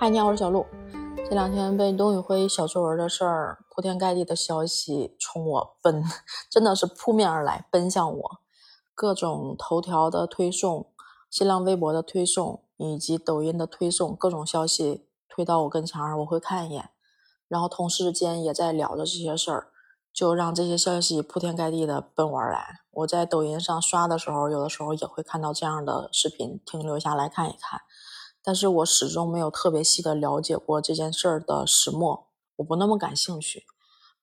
嗨，你好，我是小鹿。这两天被董宇辉小作文的事儿铺天盖地的消息冲我奔，真的是扑面而来，奔向我。各种头条的推送、新浪微博的推送以及抖音的推送，各种消息推到我跟前儿，我会看一眼。然后同事间也在聊着这些事儿，就让这些消息铺天盖地的奔我而来。我在抖音上刷的时候，有的时候也会看到这样的视频，停留下来看一看。但是我始终没有特别细的了解过这件事儿的始末，我不那么感兴趣。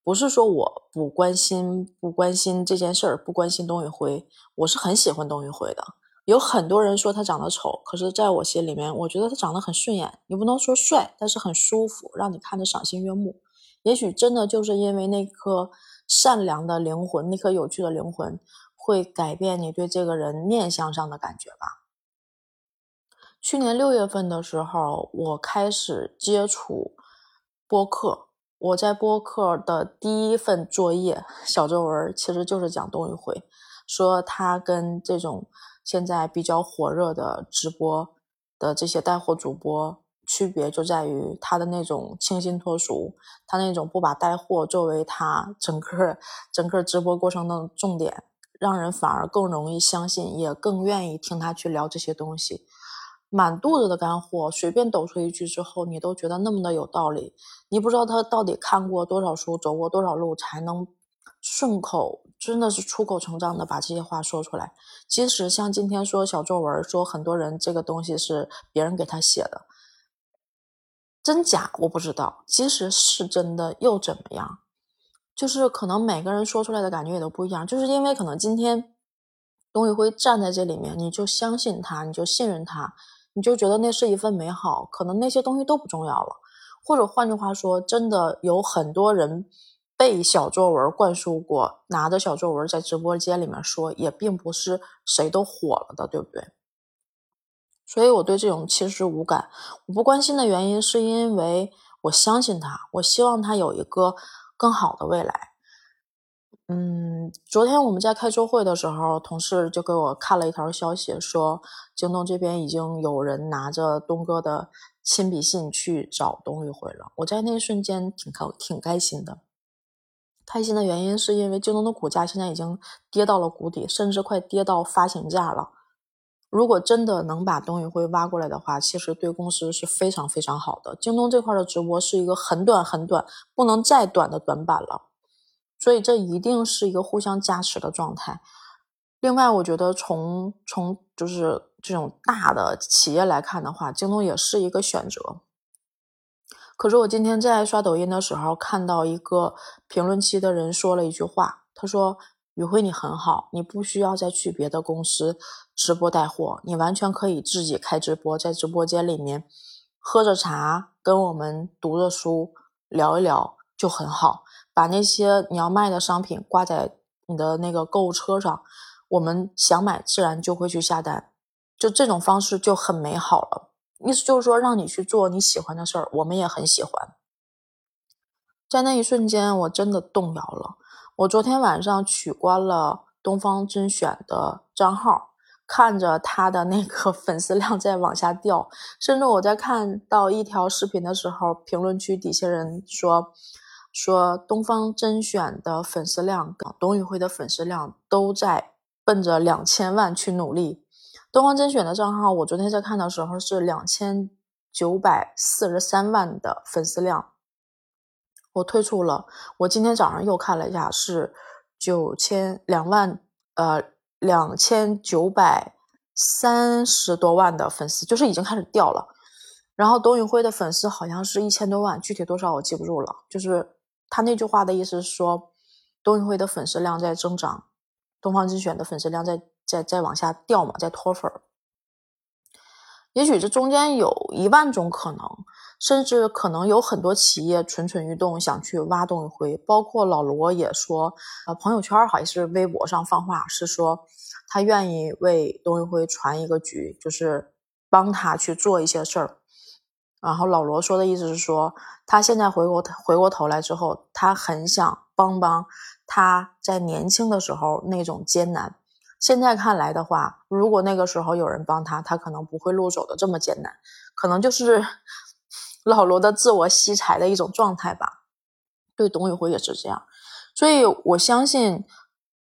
不是说我不关心不关心这件事儿，不关心董宇辉，我是很喜欢董宇辉的。有很多人说他长得丑，可是在我心里面，我觉得他长得很顺眼。你不能说帅，但是很舒服，让你看着赏心悦目。也许真的就是因为那颗善良的灵魂，那颗有趣的灵魂，会改变你对这个人面相上的感觉吧。去年六月份的时候，我开始接触播客。我在播客的第一份作业小作文，其实就是讲董宇辉，说他跟这种现在比较火热的直播的这些带货主播区别，就在于他的那种清新脱俗，他那种不把带货作为他整个整个直播过程的重点，让人反而更容易相信，也更愿意听他去聊这些东西。满肚子的干货，随便抖出一句之后，你都觉得那么的有道理。你不知道他到底看过多少书，走过多少路，才能顺口，真的是出口成章的把这些话说出来。即使像今天说小作文，说很多人这个东西是别人给他写的，真假我不知道。即使是真的又怎么样？就是可能每个人说出来的感觉也都不一样。就是因为可能今天董宇辉站在这里面，你就相信他，你就信任他。你就觉得那是一份美好，可能那些东西都不重要了，或者换句话说，真的有很多人被小作文灌输过，拿着小作文在直播间里面说，也并不是谁都火了的，对不对？所以我对这种其实无感，我不关心的原因是因为我相信他，我希望他有一个更好的未来。嗯，昨天我们在开周会的时候，同事就给我看了一条消息，说京东这边已经有人拿着东哥的亲笔信去找董宇辉了。我在那一瞬间挺开挺开心的，开心的原因是因为京东的股价现在已经跌到了谷底，甚至快跌到发行价了。如果真的能把董宇辉挖过来的话，其实对公司是非常非常好的。京东这块的直播是一个很短很短，不能再短的短板了。所以这一定是一个互相加持的状态。另外，我觉得从从就是这种大的企业来看的话，京东也是一个选择。可是我今天在刷抖音的时候，看到一个评论区的人说了一句话，他说：“宇辉你很好，你不需要再去别的公司直播带货，你完全可以自己开直播，在直播间里面喝着茶，跟我们读着书聊一聊就很好。”把那些你要卖的商品挂在你的那个购物车上，我们想买自然就会去下单，就这种方式就很美好了。意思就是说，让你去做你喜欢的事儿，我们也很喜欢。在那一瞬间，我真的动摇了。我昨天晚上取关了东方甄选的账号，看着他的那个 粉丝量在往下掉，甚至我在看到一条视频的时候，评论区底下人说。说东方甄选的粉丝量，董宇辉的粉丝量都在奔着两千万去努力。东方甄选的账号，我昨天在看的时候是两千九百四十三万的粉丝量，我退出了。我今天早上又看了一下，是九千两万，呃，两千九百三十多万的粉丝，就是已经开始掉了。然后董宇辉的粉丝好像是一千多万，具体多少我记不住了，就是。他那句话的意思是说，董宇辉的粉丝量在增长，东方甄选的粉丝量在在在往下掉嘛，在脱粉儿。也许这中间有一万种可能，甚至可能有很多企业蠢蠢欲动，想去挖董宇辉。包括老罗也说，呃，朋友圈好像是微博上放话，是说他愿意为董宇辉传一个局，就是帮他去做一些事儿。然后老罗说的意思是说，他现在回过回过头来之后，他很想帮帮他在年轻的时候那种艰难。现在看来的话，如果那个时候有人帮他，他可能不会路走的这么艰难，可能就是 老罗的自我吸财的一种状态吧。对董宇辉也是这样，所以我相信，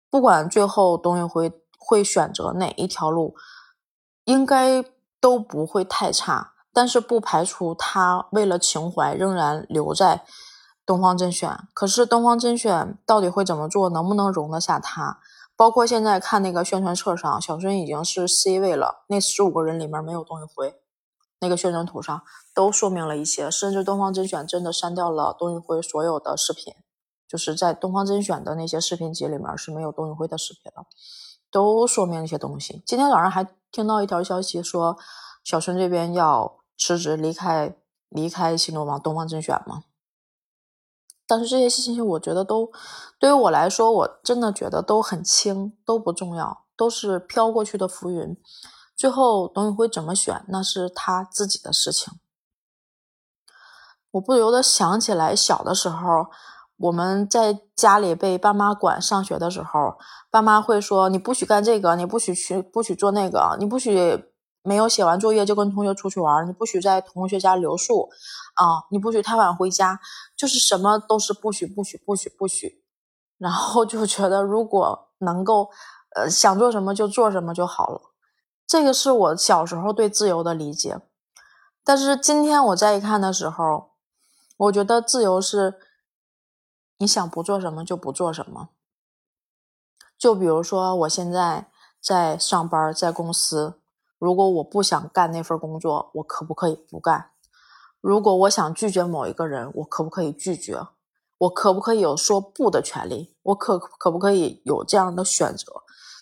不管最后董宇辉会选择哪一条路，应该都不会太差。但是不排除他为了情怀仍然留在东方甄选。可是东方甄选到底会怎么做，能不能容得下他？包括现在看那个宣传册上，小孙已经是 C 位了，那十五个人里面没有董宇辉。那个宣传图上都说明了一切，甚至东方甄选真的删掉了董宇辉所有的视频，就是在东方甄选的那些视频集里面是没有董宇辉的视频的，都说明一些东西。今天早上还听到一条消息说，小孙这边要辞职离开离开新东方东方甄选吗。但是这些信息我觉得都对于我来说，我真的觉得都很轻，都不重要，都是飘过去的浮云。最后，董宇辉怎么选，那是他自己的事情。我不由得想起来，小的时候，我们在家里被爸妈管上学的时候，爸妈会说：“你不许干这个，你不许去，不许做那个，你不许没有写完作业就跟同学出去玩，你不许在同学家留宿，啊，你不许太晚回家，就是什么都是不许，不许，不许，不许。”然后就觉得，如果能够，呃，想做什么就做什么就好了。这个是我小时候对自由的理解，但是今天我再一看的时候，我觉得自由是你想不做什么就不做什么。就比如说我现在在上班，在公司，如果我不想干那份工作，我可不可以不干？如果我想拒绝某一个人，我可不可以拒绝？我可不可以有说不的权利？我可可不可以有这样的选择？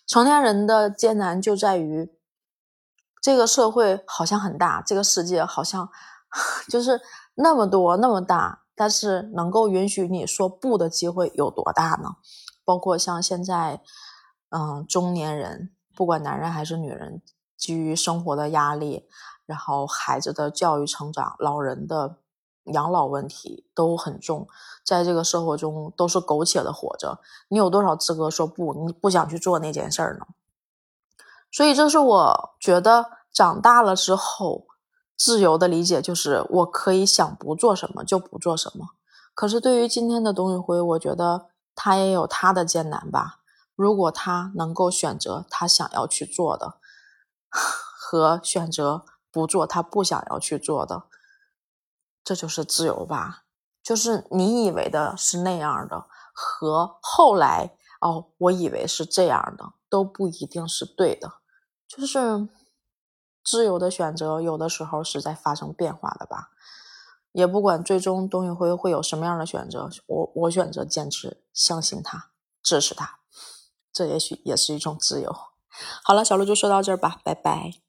成年人的艰难就在于。这个社会好像很大，这个世界好像 就是那么多那么大，但是能够允许你说不的机会有多大呢？包括像现在，嗯，中年人，不管男人还是女人，基于生活的压力，然后孩子的教育成长，老人的养老问题都很重，在这个社会中都是苟且的活着，你有多少资格说不？你不想去做那件事儿呢？所以，这是我觉得长大了之后自由的理解，就是我可以想不做什么就不做什么。可是，对于今天的董宇辉，我觉得他也有他的艰难吧。如果他能够选择他想要去做的，和选择不做他不想要去做的，这就是自由吧。就是你以为的是那样的，和后来哦，我以为是这样的，都不一定是对的。就是自由的选择，有的时候是在发生变化的吧。也不管最终董宇辉会有什么样的选择，我我选择坚持相信他，支持他，这也许也是一种自由。好了，小鹿就说到这儿吧，拜拜。